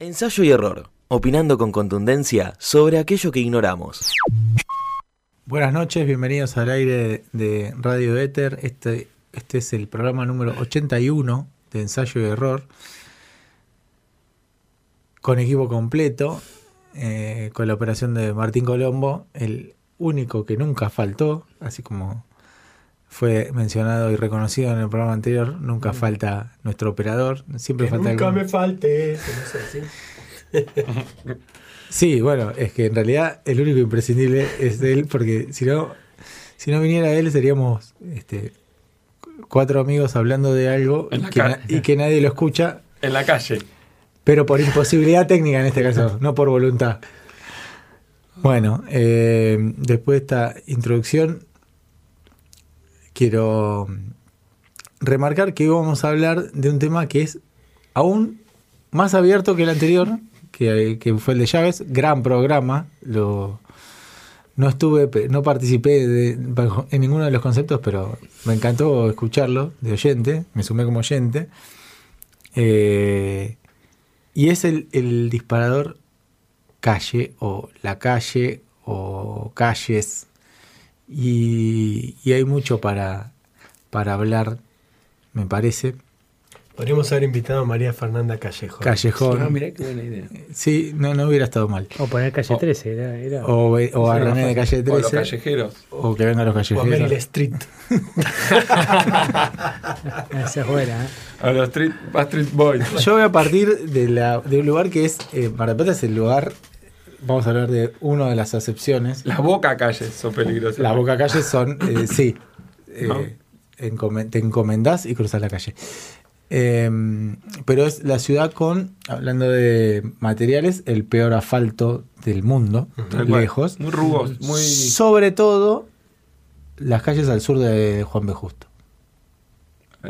Ensayo y error, opinando con contundencia sobre aquello que ignoramos. Buenas noches, bienvenidos al aire de Radio Éter. Este, este es el programa número 81 de Ensayo y Error, con equipo completo, eh, con la operación de Martín Colombo, el único que nunca faltó, así como fue mencionado y reconocido en el programa anterior, nunca falta nuestro operador, siempre Que falta nunca algún- me falte. eso, no sé, ¿sí? Sí, bueno, es que en realidad el único imprescindible es él, porque si no, si no viniera él seríamos este, cuatro amigos hablando de algo que y que nadie lo escucha, En la calle. pero por imposibilidad técnica en este caso, no por voluntad. Bueno, eh, después de esta introducción, quiero remarcar que hoy vamos a hablar de un tema que es aún más abierto que el anterior, que, fue el de llaves. Gran programa. No estuve, no participé en ninguno de los conceptos, pero me encantó escucharlo de oyente. Me sumé como oyente. Eh, y es el disparador calle o la calle o calles. Y, y hay mucho para, para hablar, me parece. Podríamos haber invitado a María Fernanda Callejo. Callejón. Ah, mirá qué buena idea. Sí, no, no hubiera estado mal. O poner calle O- 13, era. era- O, o a René de calle O los 13. callejeros. O que vengan los O a Meryl callejeros. Street. Esa es buena, ¿eh? A los street, Backstreet Boys. Yo voy a partir de, la, de un lugar que es. Eh, Mar del Plata es el lugar. Vamos a hablar de una de las acepciones. Las boca calles son peligrosas. Las boca calles son. eh, sí. eh, te encomendás y cruzas la calle. Eh, pero es la ciudad con, hablando de materiales, el peor asfalto del mundo, lejos. Muy rugos, muy. Sobre todo las calles al sur de Juan B. Justo.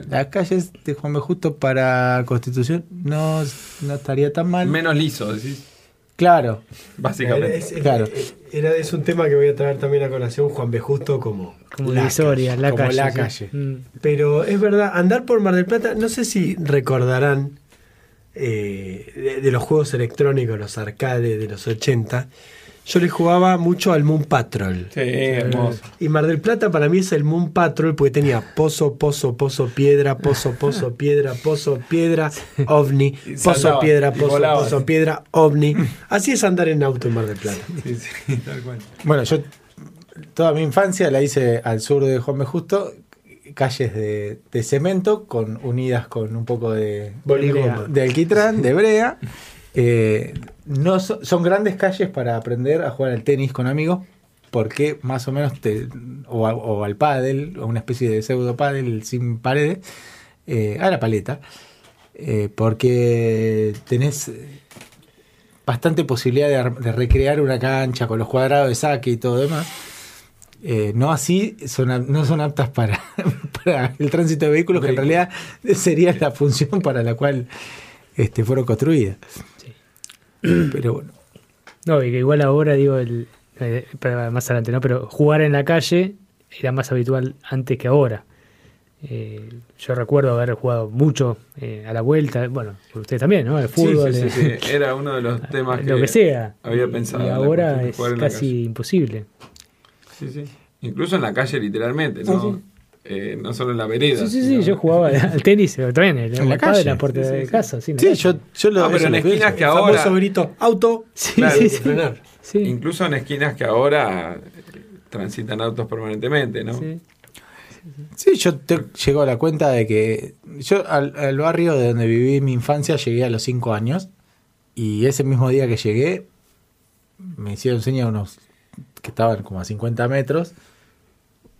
Las calles de Juan B. Justo para Constitución no, no estaría tan mal. Menos liso, decís. Claro, Básicamente. Es, es- Claro. era, es un tema que voy a traer también a colación Juan B. Justo como. Como la divisoria, la como calle. la sí. calle. Mm. Pero es verdad, andar por Mar del Plata, no sé si recordarán eh, de, de los juegos electrónicos, los arcades de los 80. Yo le jugaba mucho al Moon Patrol. Sí, hermoso. Y Mar del Plata para mí es el Moon Patrol porque tenía pozo, pozo, pozo, piedra, pozo, pozo, piedra, pozo, piedra, ovni, pozo, piedra, pozo, pozo, piedra, ovni. Así es andar en auto en Mar del Plata. Sí, sí, tal cual. Bueno, yo toda mi infancia la hice al sur de Juan B. Justo, calles de, de cemento con unidas con un poco de, Boligoma. de alquitrán, de brea. Eh, no so- son grandes calles para aprender a jugar al tenis con amigos, porque más o menos te, o, a- o al pádel, o una especie de pseudo pádel sin paredes, eh, a la paleta, eh, porque tenés bastante posibilidad de, ar- de recrear una cancha con los cuadrados de saque y todo demás. Eh, no así, son, no son aptas para, para el tránsito de vehículos, que en realidad sería la función para la cual este, fueron construidas. Pero bueno, No, y que igual ahora, digo, el, eh, más adelante, ¿no? Pero jugar en la calle era más habitual antes que ahora. Eh, yo recuerdo haber jugado mucho eh, a la vuelta, bueno, ustedes también, ¿no? El Sí, fútbol, sí, sí, sí. Era uno de los temas que, lo que sea. había pensado. Y ahora es casi calle. imposible. Sí, sí. Incluso en la calle, literalmente, ¿no? Eh, no solo en la vereda. Sí, sí, sí, yo jugaba al tenis, pero también en, En la calle. en la puerta Sí, sí, de casa. Sí, yo, yo lo Ah, pero en esquinas que ahora. famoso grito, auto, Sí, Claro, sí, de sí. frenar. Sí, Incluso en esquinas que ahora eh, transitan autos permanentemente, ¿no? sí. Sí, yo te llego a la cuenta de que yo al, al barrio de donde viví mi infancia llegué a los 5 años y ese mismo día que llegué me hicieron señas unos que estaban como a 50 metros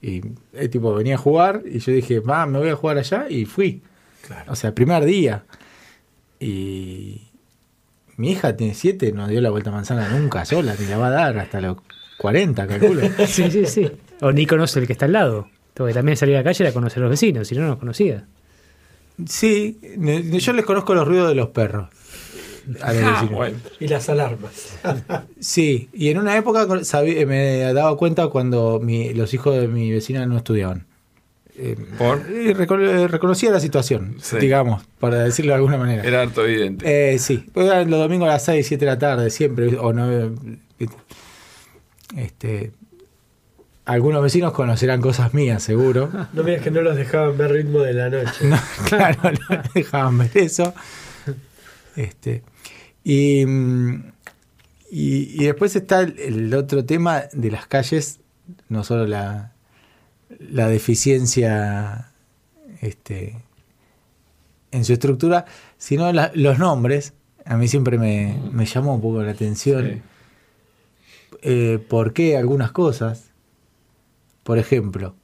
y el tipo venía a jugar y yo dije, va, me voy a jugar allá y fui. Claro. O sea, primer día. Y mi hija tiene 7, no dio la vuelta a manzana nunca sola, ni la va a dar hasta los 40, calculo. Sí, sí, sí. O ni conoce el que está al lado. Porque también salir a la calle era conocer a los vecinos, si no, no los conocía. Sí, yo les conozco los ruidos de los perros. A los Ah, bueno. Y las alarmas. Sí, y en una época sabí- me daba cuenta cuando mi- los hijos de mi vecina no estudiaban. eh, ¿Por? eh, recono- eh, reconocía la situación, Sí. digamos, para decirlo de alguna manera. Era harto evidente. Eh, sí, Pues eran los domingos a las 6, 7 de la tarde, siempre, o no. Este, algunos vecinos conocerán cosas mías, seguro. No me digas que no los dejaban ver ritmo de la noche. No, claro, no dejaban ver eso. Este, y, y, y después está el, el otro tema de las calles, no solo la, la deficiencia este, en su estructura, sino la- los nombres. A mí siempre me, me llamó un poco la atención. Sí. Eh, ¿Por qué algunas cosas? Por ejemplo,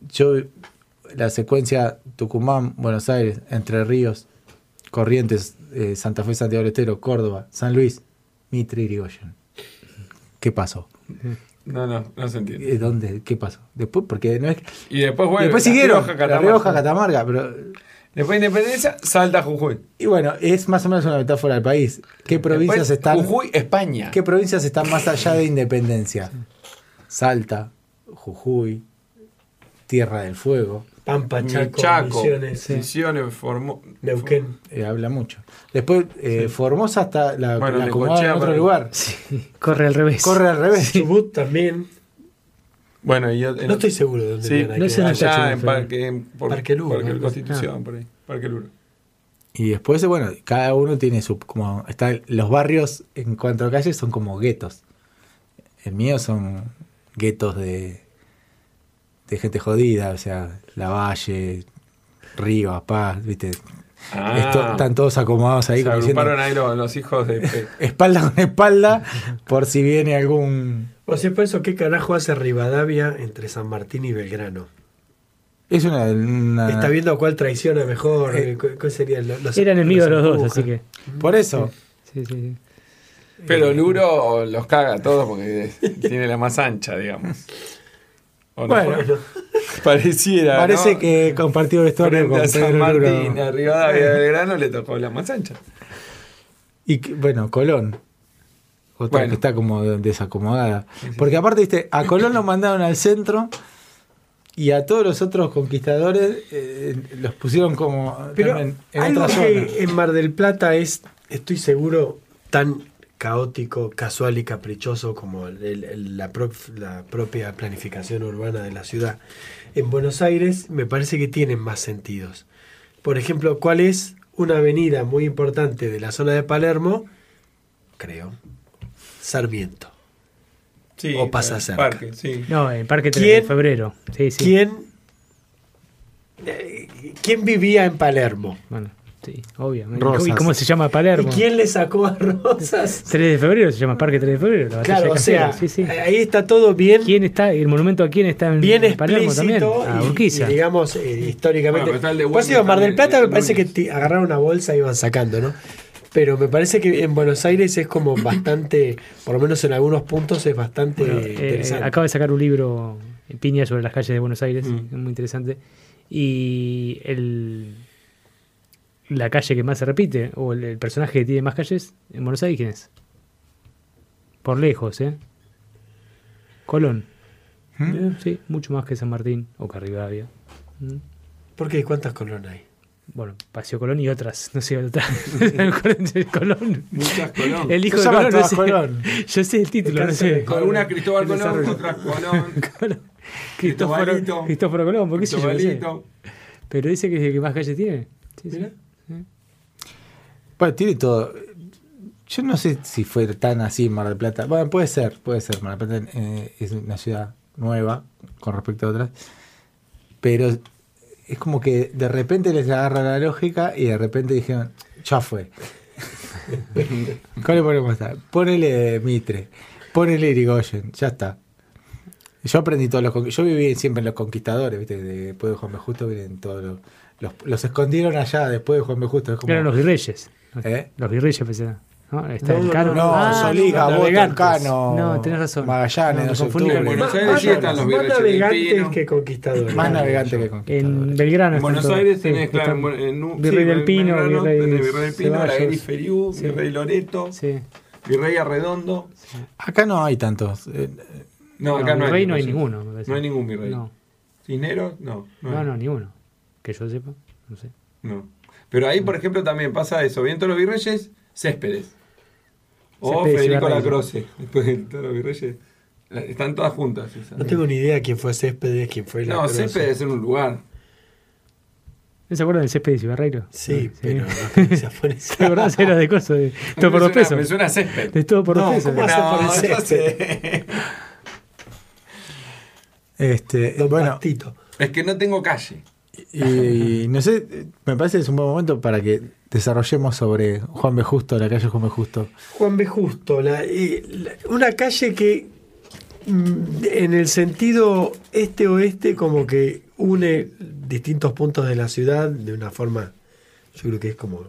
yo la secuencia Tucumán, Buenos Aires, Entre Ríos, Corrientes, eh, Santa Fe, Santiago del Estero, Córdoba, San Luis, Mitre, Irigoyen. ¿Qué pasó? No, no, no se entiende. Eh, ¿Dónde? ¿Qué pasó? Después, porque no es. Y después, y bueno, después La siguieron. La. Rioja, Catamarca, pero. Después de Independencia, salta Jujuy. Y bueno, es más o menos una metáfora del país. ¿Qué provincias Después, están? Jujuy, España. ¿Qué provincias están más allá de Independencia? Salta, Jujuy, Tierra del Fuego. Pampa, Chaco, Chaco, Misiones, Misiones, Formó- Neuquén. eh, habla mucho. Después, eh, Formosa está la, Bueno, la en otro lugar. Corre al revés. Corre al revés. Chubut también. Bueno, yo, No estoy seguro de dónde Sí, viene no sé, no sé. allá en Parque, en- por, Parque Luro, Parque ¿no? Constitución, por ahí. Parque Luro. Y después, bueno, cada uno tiene su. como está Los barrios en cuanto a calles son como guetos. El mío son guetos de, de gente jodida, o sea, La Valle, Rivas, Paz, ¿viste? Ah. Esto- están todos acomodados ahí Se como diciendo, agruparon ahí los, los hijos de... Espalda con espalda por si viene algún O sea, por eso, ¿qué carajo hace Rivadavia entre San Martín y Belgrano? es una, una- Está viendo cuál traiciona mejor. Ah. Eh, ¿Cuál sería lo- los, Eran enemigos los dos, así que. por eso Sí, sí, sí. Pero Luro los caga a todos porque tiene la más ancha, digamos. ¿O no? Bueno. pareciera. parece ¿no? que compartió vestuario Frente con a San Pedro Martín, a Rivadavia de Belgrano le tocó la más ancha. y que- bueno Colón otra Bueno. que está como desacomodada porque aparte viste a Colón lo mandaron al centro y a todos los otros conquistadores eh, los pusieron como Pero en algo otra que zona en Mar del Plata es, estoy seguro, tan caótico, casual y caprichoso como el- el- la, pro- la propia planificación urbana de la ciudad. En Buenos Aires me parece que tienen más sentidos. Por ejemplo, ¿cuál es una avenida muy importante de la zona de Palermo? Creo. Sarmiento. Sí, O pasa el cerca. Parque, sí. No, en Parque 3 ¿Quién? de febrero. Sí, sí. ¿Quién, eh, ¿Quién vivía en Palermo? Bueno, sí, obvio. ¿Y Rosas. cómo- ¿Y cómo se llama Palermo? ¿Y quién le sacó a Rosas? 3 de febrero se llama Parque 3 de febrero. La Claro, de o sea, sí, sí. ahí está todo bien, ¿Quién está? ¿El monumento a quién está en, bien en Palermo también? A y- Urquiza. y, digamos eh, históricamente. Bueno, el de Pues Mar del Plata me parece que ti- agarraron una bolsa y iban sacando, ¿no? Pero me parece que en Buenos Aires es como bastante, por lo menos en algunos puntos es bastante Bueno, eh, interesante. acaba de sacar un libro, Piña, sobre las calles de Buenos Aires, Mm. muy interesante. Y el, la calle que más se repite, o el, el personaje que tiene más calles en Buenos Aires, ¿quién es? Por lejos, ¿eh? Colón. ¿Mm? Sí, mucho más que San Martín o que Rivadavia. Mm. ¿Por qué? ¿Cuántas colonas hay? Bueno, Paseo Colón y otras, no sé, otras. Colón. Muchas Colón. El hijo de Colón, no sé. Colón. Yo sé el título, no Cáncer de sé. Colón. Algunas Cristóbal El Colón, otras Colón. Colón. Cristóforo, Colón, ¿por qué sé yo? No sé. Cristobalito. Pero dice que es el que más calles tiene. Sí, sí. Bueno, tiene todo. Yo no sé si fue tan así en Mar del Plata. Bueno, puede ser, puede ser. Mar del Plata eh, es una ciudad nueva con respecto a otras. Pero es como que de repente les agarra la lógica y de repente dijeron, ya fue. ¿Cuál le ponemos esta? Ponele Mitre, ponele Irigoyen, ya está. Yo aprendí todos los... Yo viví siempre en los conquistadores, ¿viste? De- Después de Juan B. Justo vienen todos los... Los, los escondieron allá después de Juan B. Justo. Es como, Eran los virreyes. ¿Eh? Los virreyes, pensé. ¿no? Está No, el no, Cano. No, Ah, Soliga, no, Boto, navegantes. Cano. No, tenés razón. Magallanes, No, me 2 de confundí octubre. con Buenos Más- Aires sí más- están los más navegantes Pino. que conquistadores. Más navegante que En conquistador. Belgrano. En Buenos. Aires Sí, tenés, claro, en, en, Virrey sí, del en Pino, Belgrano Virrey Virrey del Pino, la. Gris Feriú, Sí. Virrey Loreto, Sí. Virrey Arredondo. Acá no hay tantos. Eh, No, acá no, virrey hay. no hay ninguno. No hay ningún virrey. No. ¿Cisneros? No. No, no, ni uno. Que yo sepa, no sé. No. Pero ahí, por ejemplo, también pasa eso. Viento los Virreyes, Céspedes. O Céspedes y Federico. Lacroce. Después de todos los Virreyes. Están todas juntas. esas. No tengo ni idea quién fue Céspedes, quién fue No, Croce. Céspedes es en un lugar. ¿No se acuerdan del césped de Barreiro? Sí, Ah, pero no por eso. ¿Te acordás? Era de cosas de todo me por dos pesos. Me suena a Césped. De todo por No, dos pesos. ¿cómo por el césped? Este, bueno, Pastito. Es que no tengo calle. Y, no sé, me parece que es un buen momento para que desarrollemos sobre Juan B. Justo, la calle Juan B. Justo. Juan B. Justo, la- la- una calle que mm, en el sentido este-oeste como que une distintos puntos de la ciudad de una forma, yo creo que es como...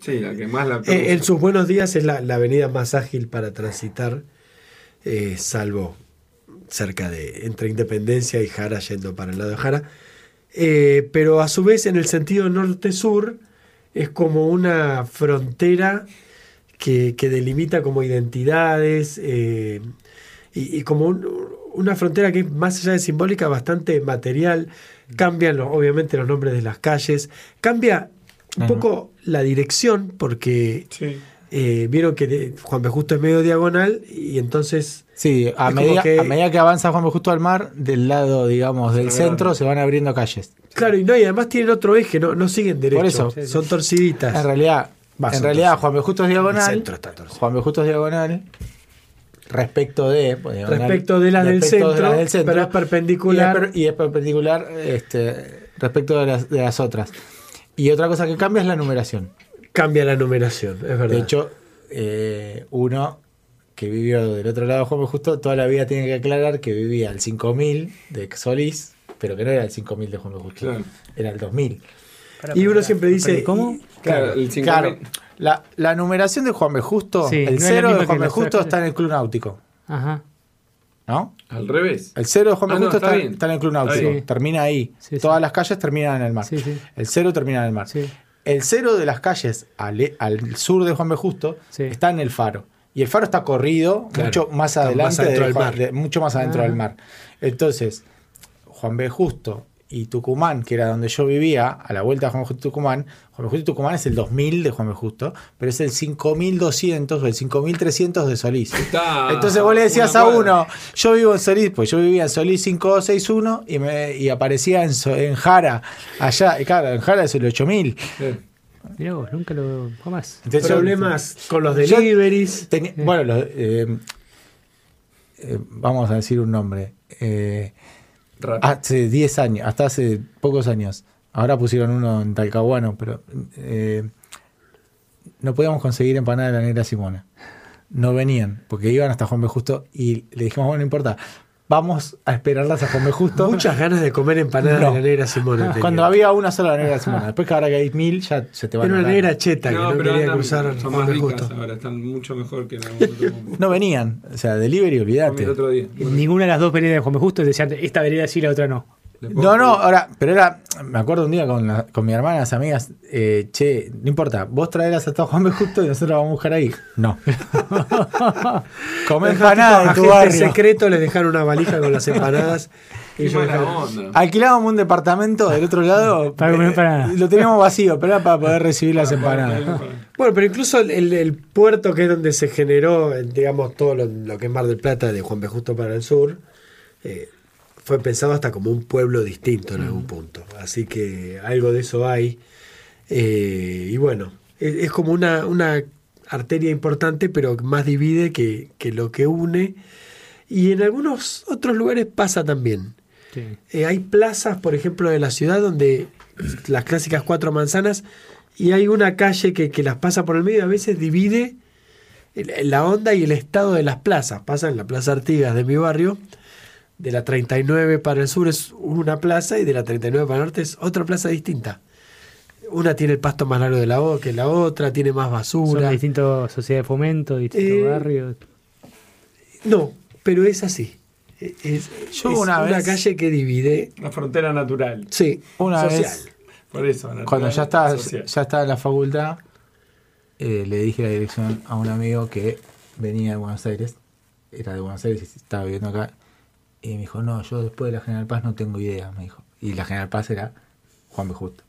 Sí, la que más la Eh, en sus buenos días es la, la avenida más ágil para transitar, eh, salvo cerca de entre Independencia y Jara, yendo para el lado de Jara. Eh, pero a su vez, en el sentido norte-sur, es como una frontera que, que delimita como identidades eh, y, y como un- una frontera que es más allá de simbólica, bastante material. Cambian los- obviamente los nombres de las calles, cambia un poco la dirección, porque Sí. Eh, vieron que de- Juan B. Justo es medio diagonal y entonces Sí, a medida, que- a medida que avanza Juan B. Justo al mar, del lado, digamos, del centro se van abriendo calles. Claro, y no, y además tienen otro eje, no, no siguen derecho. Por eso. Sí, son torciditas. En realidad, en realidad. Juan B. Justo es El diagonal. centro está torcido. Juan B. Justo es diagonal. Respecto de. pues, Respecto de las del de centro, las del pero es perpendicular. Y es, per- y es perpendicular este, respecto de las, de las otras. Y otra cosa que cambia es la numeración. Cambia la numeración, es verdad. De hecho, eh, uno que vivió del otro lado de Juan B. Justo toda la vida tiene que aclarar que vivía al 5000 de Solís, pero que no era el 5000 de Juan. Justo, Claro. era el 2000. Pará, y uno siempre dice. ¿Cómo? Claro, el 5000. Claro, la, la numeración de Juan B. Justo, Sí, el es la cero misma de Juan B. Justo está en el Club Náutico, Ajá. ¿no? Al revés. El cero de Juan B. Ah, no, Justo está está, bien. está en el Club Náutico, termina ahí. Sí, sí. Todas las calles terminan en el mar. Sí, sí. El cero termina en el mar. El cero de las calles al, al sur de Juan B. Justo Sí. está en el faro. Y el faro está corrido Claro, mucho más adelante, más adentro de del mar. de- mucho más adentro Ah. del mar. Entonces, Juan B. Justo y Tucumán, que era donde yo vivía, a la vuelta de Juan. Justo y Tucumán, Juan. Justo y Tucumán es el 2000 de Juan B. Justo, pero es el 5200 o el 5300 de Solís. Está Entonces vos le decías a uno, yo vivo en Solís, pues yo vivía en Solís 5261 y, me, y aparecía en, So- en Jara, allá, y claro, en Jara es el 8000. Sí. Mirá vos, nunca lo. Jamás. Entonces yo- Problemas con los deliveries. tenía- bueno, los, eh, eh, vamos a decir un nombre. Eh, Hace 10 años, hasta hace pocos años. Ahora pusieron uno en Talcahuano, pero eh, no podíamos conseguir empanada de la negra Simona. No venían, porque iban hasta Juan B. Justo y le dijimos, bueno, no importa, vamos a esperarlas a B. Justo. Muchas ganas de comer empanadas No. de la negra Simona. tenía. Cuando había una sola negra Simona. Después que ahora que hay mil, ya se te va Era una negra cheta que no, quería andan- cruzar son más ricas Justo. ahora, están mucho mejor que en algún. No venían. O sea, delivery, olvídate. el otro día. Ninguna de las dos veredas de Juan. Justo decían, esta vereda sí, la otra no. No, no, ahora, pero era, me acuerdo un día con, la- con mi hermana, las amigas, eh, che, no importa, vos traerás hasta Juan B. Justo y nosotros vamos a buscar ahí. No. Come empanada de tu barrio. secreto les dejaron una valija con las empanadas. Onda. Alquilábamos un departamento del otro lado. Para comer eh, empanadas. Lo teníamos vacío, pero era para poder recibir las empanadas. Bueno, pero incluso el, el- el puerto que es donde se generó, digamos, todo lo, lo que es Mar del Plata de Juan B. Justo para el sur, eh, fue pensado hasta como un pueblo distinto en algún punto. Así que algo de eso hay. Eh, y bueno, es, es como una, una arteria importante, pero más divide que, que lo que une. Y en algunos otros lugares pasa también. Sí. Eh, hay plazas, por ejemplo, de la ciudad donde las clásicas cuatro manzanas y hay una calle que, que las pasa por el medio y a veces divide la onda y el estado de las plazas. Pasa en la Plaza Artigas de mi barrio, de la 39 para el sur es una plaza y de la 39 para el norte es otra plaza distinta. Una tiene el pasto más largo de la o- que la otra, tiene más Son basura. distintas sociedades de fomento, distintos Eh, barrios. No, pero es así. Es, es- Yo es una vez- calle que divide. Una frontera natural. Sí, Una social. vez, Por eso. natural, cuando ya estaba, social. ya estaba en la facultad, eh, le dije la dirección a un amigo que venía de Buenos Aires, era de Buenos Aires y estaba viviendo acá, Y me dijo, no, yo después de la General Paz no tengo idea, me dijo. Y la General Paz era Juan B. Justo.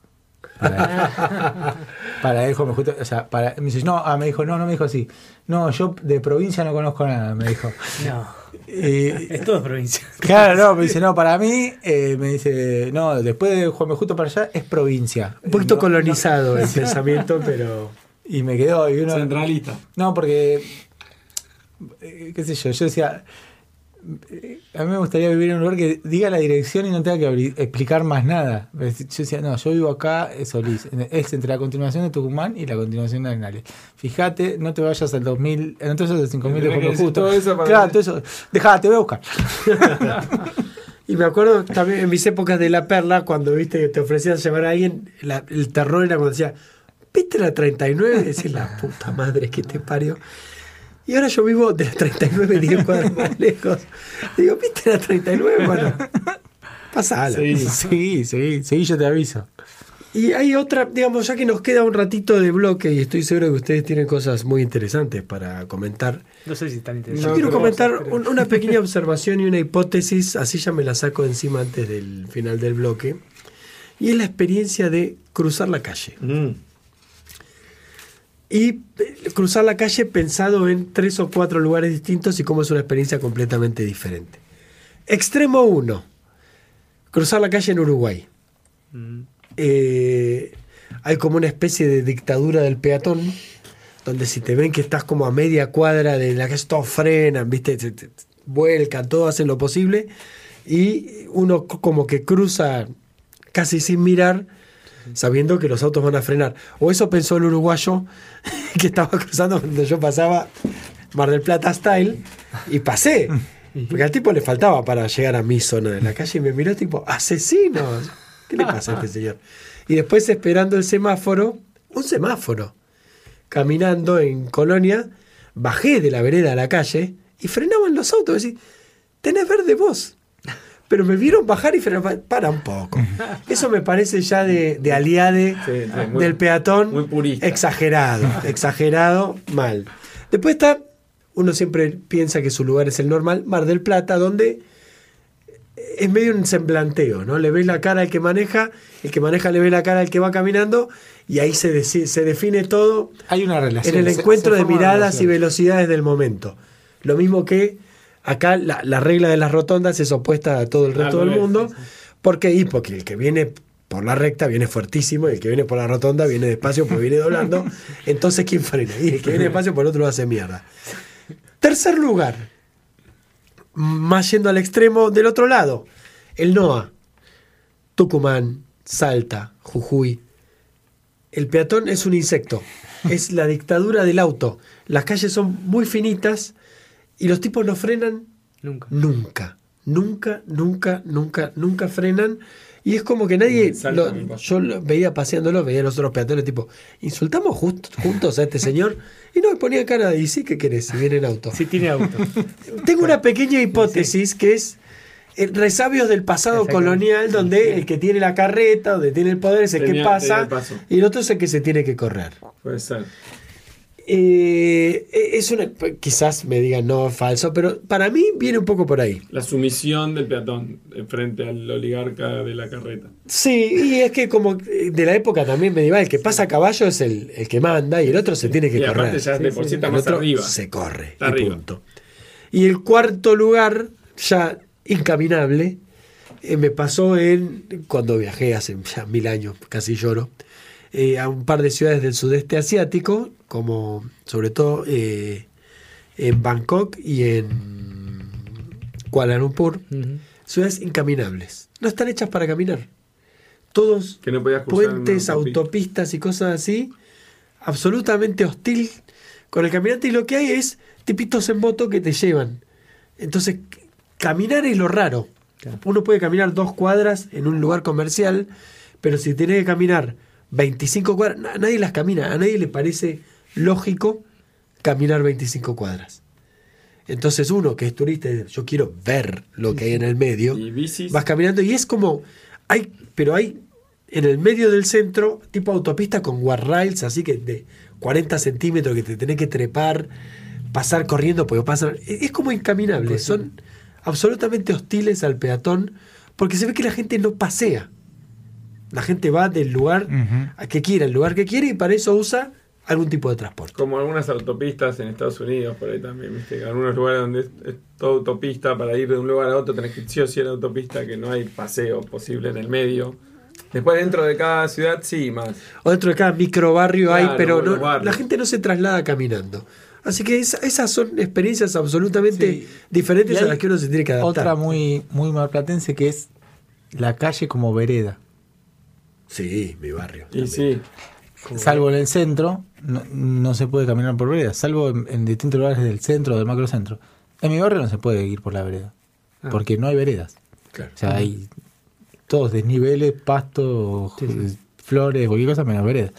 Para él, para él, Juan B. Justo, o sea, para, me dice, no, ah, me dijo, no, no me dijo así. No, yo de provincia no conozco nada, me dijo. No, Y- es todo provincia. Claro, no, me dice, no, para mí, eh, me dice, no, después de Juan B. Justo para allá es provincia. Un poquito No, colonizado el pensamiento, pero. Y me quedó, y uno, Centralista. No, porque, eh, qué sé yo, yo decía, a mí me gustaría vivir en un lugar que diga la dirección y no tenga que explicar más nada. Yo decía, no, yo vivo acá, es Solís, es entre la continuación de Tucumán y la continuación de Arenales. Fíjate, no te vayas al 2000, eh, no te vayas al 5000 de Justo. todo eso para- Claro, todo eso. Dejá, te voy a buscar. Y me acuerdo también en mis épocas de la perla, cuando viste que te ofrecían llevar a alguien, la- el terror era cuando decía, ¿viste la 39? Decís, la puta madre que te parió. Y ahora yo vivo de la 39 10 cuadras más lejos. Digo, ¿viste la 39? Bueno, pasala. Sí. Sí, sí, sí, yo te aviso. Y hay otra, digamos, ya que nos queda un ratito de bloque y estoy seguro que ustedes tienen cosas muy interesantes para comentar. No sé si están Yo interesantes. quiero pero comentar un- una pequeña observación y una hipótesis, así ya me la saco encima antes del final del bloque. Y es la experiencia de cruzar la calle. Mm. Y eh, cruzar la calle pensado en tres o cuatro lugares distintos y cómo es una experiencia completamente diferente. Extremo 1. Cruzar la calle en Uruguay. Mm. Eh, hay como una especie de dictadura del peatón, donde si te ven que estás como a media cuadra de la calle, todos frenan, ¿viste? Te- te- te vuelcan, todos hacen lo posible, y uno co- como que cruza casi sin mirar, sabiendo que los autos van a frenar. O eso pensó el uruguayo que estaba cruzando cuando yo pasaba Mar del Plata Style, y pasé. Porque al tipo le faltaba para llegar a mi zona de la calle y me miró tipo, asesinos. ¿Qué le pasa a este señor? Y después esperando el semáforo, un semáforo, caminando en Colonia, bajé de la vereda a la calle y frenaban los autos. Decís, tenés verde vos. Pero me vieron bajar y frenaban. Para un poco. Eso me parece ya de, de aliade Sí, sí, muy- del peatón. muy purista. Exagerado, exagerado, mal. Después está, uno siempre piensa que su lugar es el normal, Mar del Plata, donde es medio un semblanteo, ¿no? Le ves la cara al que maneja, el que maneja le ve la cara al que va caminando y ahí se, se define todo Hay una relación. en el encuentro se de miradas y velocidades del momento. Lo mismo que acá la, la regla de las rotondas es opuesta a todo el resto del mundo. sí, sí. ¿Por qué? Y porque el que viene por la recta viene fuertísimo y el que viene por la rotonda viene despacio porque viene doblando. Entonces, ¿quién frena? Y el que viene despacio por el otro lo hace mierda. Tercer lugar, más yendo al extremo del otro lado, el NOA, Tucumán, Salta, Jujuy. El peatón es un insecto, es la dictadura del auto. Las calles son muy finitas y los tipos no frenan Nunca. nunca, nunca, nunca, nunca, nunca frenan. Y es como que nadie, lo- yo lo veía paseándolo, veía a los otros peatones tipo, insultamos just- juntos a este señor y no me ponía cara de, ¿y sí qué querés si viene en auto? Si tiene auto. Tengo una pequeña hipótesis que es eh, resabios del pasado colonial donde el que tiene la carreta, donde tiene el poder es el que pasa el y el otro es el que se tiene que correr. Puede ser. Eh, es una, quizás me digan no, falso, pero para mí viene un poco por ahí. La sumisión del peatón frente al oligarca de la carreta. Sí, y es que como eh, de la época también medieval, el que pasa a caballo es el, el que manda y el otro se tiene que Y correr. aparte ya de por sí está El más otro arriba. Se corre. Está y arriba. punto. Y el cuarto lugar, ya incaminable, eh, me pasó en cuando viajé hace ya mil años, casi lloro, eh, a un par de ciudades del sudeste asiático, como sobre todo eh, en Bangkok y en Kuala Lumpur, ciudades incaminables. No están hechas para caminar. Todos Que no puentes, autopistas y cosas así, absolutamente hostil con el caminante y lo que hay es tipitos en moto que te llevan. Entonces, caminar es lo raro. Uno puede caminar dos cuadras en un lugar comercial, pero si tiene que caminar 25 cuadras, na- nadie las camina, a nadie le parece lógico caminar 25 cuadras. Entonces uno que es turista, yo quiero ver lo que hay en el medio. Y bicis. Vas caminando y es como, hay, pero hay en el medio del centro, tipo autopista con guardrails, así que de 40 centímetros que te tenés que trepar, pasar corriendo, porque pasan, es es como incaminable, son absolutamente hostiles al peatón, porque se ve que la gente no pasea. La gente va del lugar a que quiera, el lugar que quiere, y para eso usa algún tipo de transporte. Como algunas autopistas en Estados Unidos, por ahí también, ¿viste? Que algunos lugares donde es, es toda autopista, para ir de un lugar a otro tenés que ir sí o sí a la autopista, que no hay paseo posible en el medio. Después dentro de cada ciudad sí, más. O dentro de cada micro barrio hay, Claro, pero no- la gente no se traslada caminando. Así que esa- esas son experiencias absolutamente Sí. diferentes a las que uno se tiene que adaptar. Otra muy, muy marplatense que es la calle como vereda. Sí, mi barrio. Y sí, Salvo en el centro, no, no se puede caminar por vereda, salvo en, en distintos lugares del centro o del macrocentro. En mi barrio no se puede ir por la vereda, Ah. porque no hay veredas. Claro. O sea, hay todos desniveles, pasto, Sí, sí. flores, cualquier cosa menos vereda.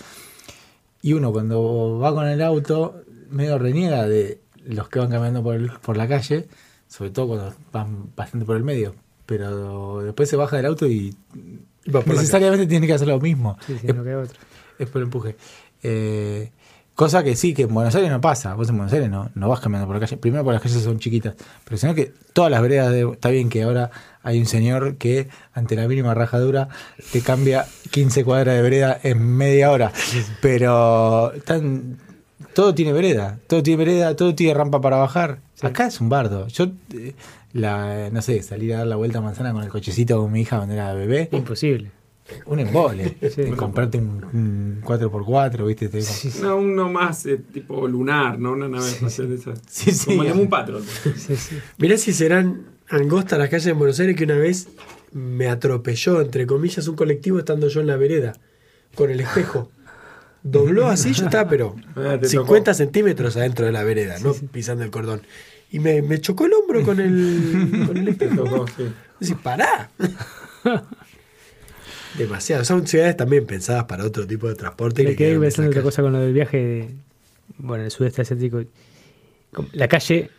Y uno cuando va con el auto, medio reniega de los que van caminando por, el- por la calle, sobre todo cuando van bastante por el medio. Pero después se baja del auto y necesariamente tiene que hacer lo mismo. Sí, sí, Es- no queda otra. es por empuje. Eh, cosa que sí, que en Buenos Aires no pasa. Vos en Buenos Aires no, no vas caminando por la calle. Primero porque las calles son chiquitas. Pero sino que todas las veredas de... Está bien que ahora hay un señor que ante la mínima rajadura te cambia 15 cuadras de vereda en media hora. Pero están, todo tiene vereda. Todo tiene vereda, todo tiene rampa para bajar. Sí. Acá es un bardo. Yo, eh, la, no sé, salir a dar la vuelta a manzana con el cochecito con mi hija cuando era bebé. Imposible. Un embole. Sí. Comprarte un, un 4x4, ¿viste? Te- Sí, sí, no, uno más eh, tipo lunar, ¿no? Una nave espacial de esas. Sí, sí. Como un patrón. sí, sí. Mirá si serán angostas las calles de Buenos Aires que una vez me atropelló, entre comillas, un colectivo estando yo en la vereda, con el espejo. Dobló así, yo estaba, pero Ah, te 50 tocó. centímetros adentro de la vereda, no pisando el cordón. Y me, me chocó el hombro con el, con el espejo. tocó, sí. Decís, pará. Demasiado. Son ciudades también pensadas para otro tipo de transporte. Me que quedé pensando en otra cosa con lo del viaje de, bueno, en el sudeste asiático. La calle,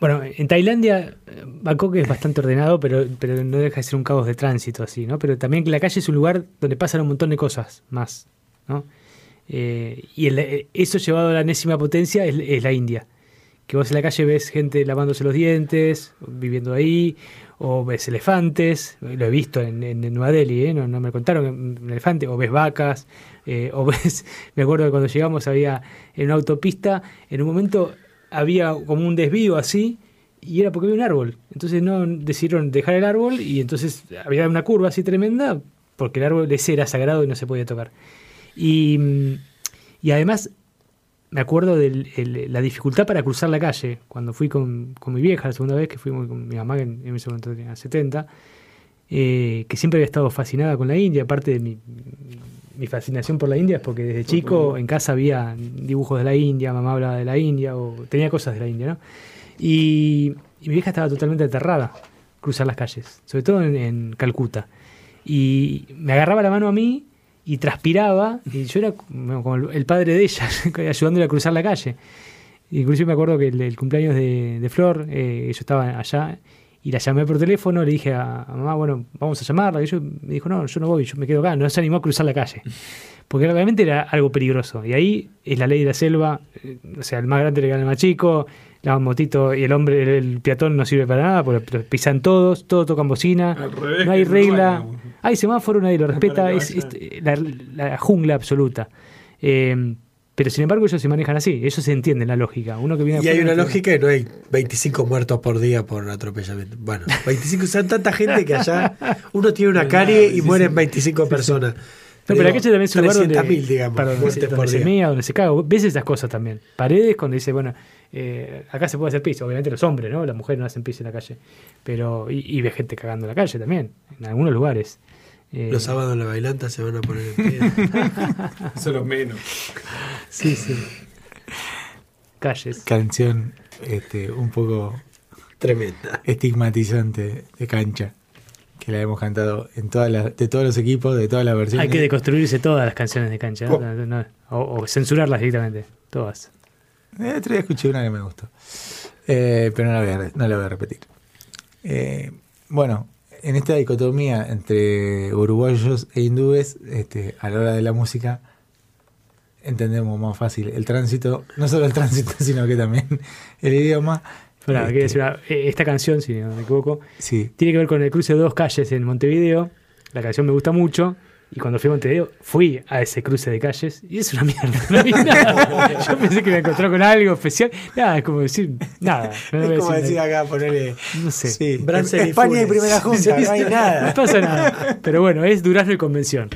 bueno, en Tailandia, eh, Bangkok es bastante ordenado, pero, pero no deja de ser un caos de tránsito así, ¿no? Pero también la calle es un lugar donde pasan un montón de cosas más, ¿no? Eh, y el- eh, eso llevado a la enésima potencia es, la India. Que vos en la calle ves gente lavándose los dientes, viviendo ahí, o ves elefantes, lo he visto en, Nueva Delhi, ¿eh? no, no me contaron un elefante, o ves vacas, eh, o ves, me acuerdo que cuando llegamos había en una autopista, en un momento había como un desvío así, y era porque había un árbol. Entonces no decidieron dejar el árbol y entonces había una curva así tremenda porque el árbol ese era sagrado y no se podía tocar. Y, y además me acuerdo de la dificultad para cruzar la calle. Cuando fui con, con mi vieja la segunda vez, que fuimos con mi mamá, que en, en ese momento tenía 70, eh, que siempre había estado fascinada con la India. Aparte de mi, mi fascinación por la India es porque desde chico en casa había dibujos de la India, mamá hablaba de la India, o tenía cosas de la India, ¿no? Y, y mi vieja estaba totalmente aterrada cruzar las calles, sobre todo en, en Calcuta. Y me agarraba la mano a mí y transpiraba, y yo era como el padre de ella, ayudándole a cruzar la calle. Inclusive me acuerdo que el, el cumpleaños de, de Flor, eh, yo estaba allá y la llamé por teléfono, le dije a, a mamá, bueno, vamos a llamarla. Y yo me dijo, no, yo no voy, yo me quedo acá. No se animó a cruzar la calle. Porque realmente era algo peligroso. Y ahí es la ley de la selva, eh, o sea, el más grande le gana al más chico, la motito y el hombre, el, el peatón no sirve para nada, porque pisan todos, todos tocan bocina, revés, no hay no regla. Hay semáforo, nadie lo respeta, Para es, es la, la jungla absoluta. Eh, pero sin embargo ellos se manejan así, ellos se entienden la lógica. Uno que viene Y hay una lógica que no hay 25 muertos por día por atropellamiento. Bueno, 25, son tanta gente que allá uno tiene una carie y mueren 25 personas. No, pero la calle también es un lugar donde, 300.000, digamos, muertes donde por se día. mea, donde se caga. Ves esas cosas también. Paredes cuando dice, bueno, eh, acá se puede hacer piso. Obviamente los hombres, ¿no? Las mujeres no hacen piso en la calle. Pero, y, y ves gente cagando en la calle también, en algunos lugares. Eh, Los sábados en la bailanta se van a poner en pie. Eso es lo menos. Sí, sí. Calles. Canción este, un poco Tremenda. estigmatizante de cancha. Que la hemos cantado en todas las, de todos los equipos, de todas las versiones. Hay que deconstruirse todas las canciones de cancha. ¿no? Oh. No, no, o, o censurarlas directamente. Todas. El otro día escuché una que me gustó. Eh, pero no la voy a, re- no la voy a repetir. Eh, bueno, en esta dicotomía entre uruguayos e hindúes, este, a la hora de la música, entendemos más fácil el tránsito, no solo el tránsito, sino que también el idioma. Pero Este. decir una- eh, esta canción, si no me equivoco, Sí. tiene que ver con el cruce de dos calles en Montevideo. La canción me gusta mucho. Y cuando fui a Montevideo, fui a ese cruce de calles y es una mierda. No vi nada. Yo pensé que me encontré con algo especial. Nada, es como decir, nada. No, es como decir nada. acá, ponerle. No sé. Sí. España y Funes. primera junta, no hay No nada. pasa nada. Pero bueno, es Durazno y Convención.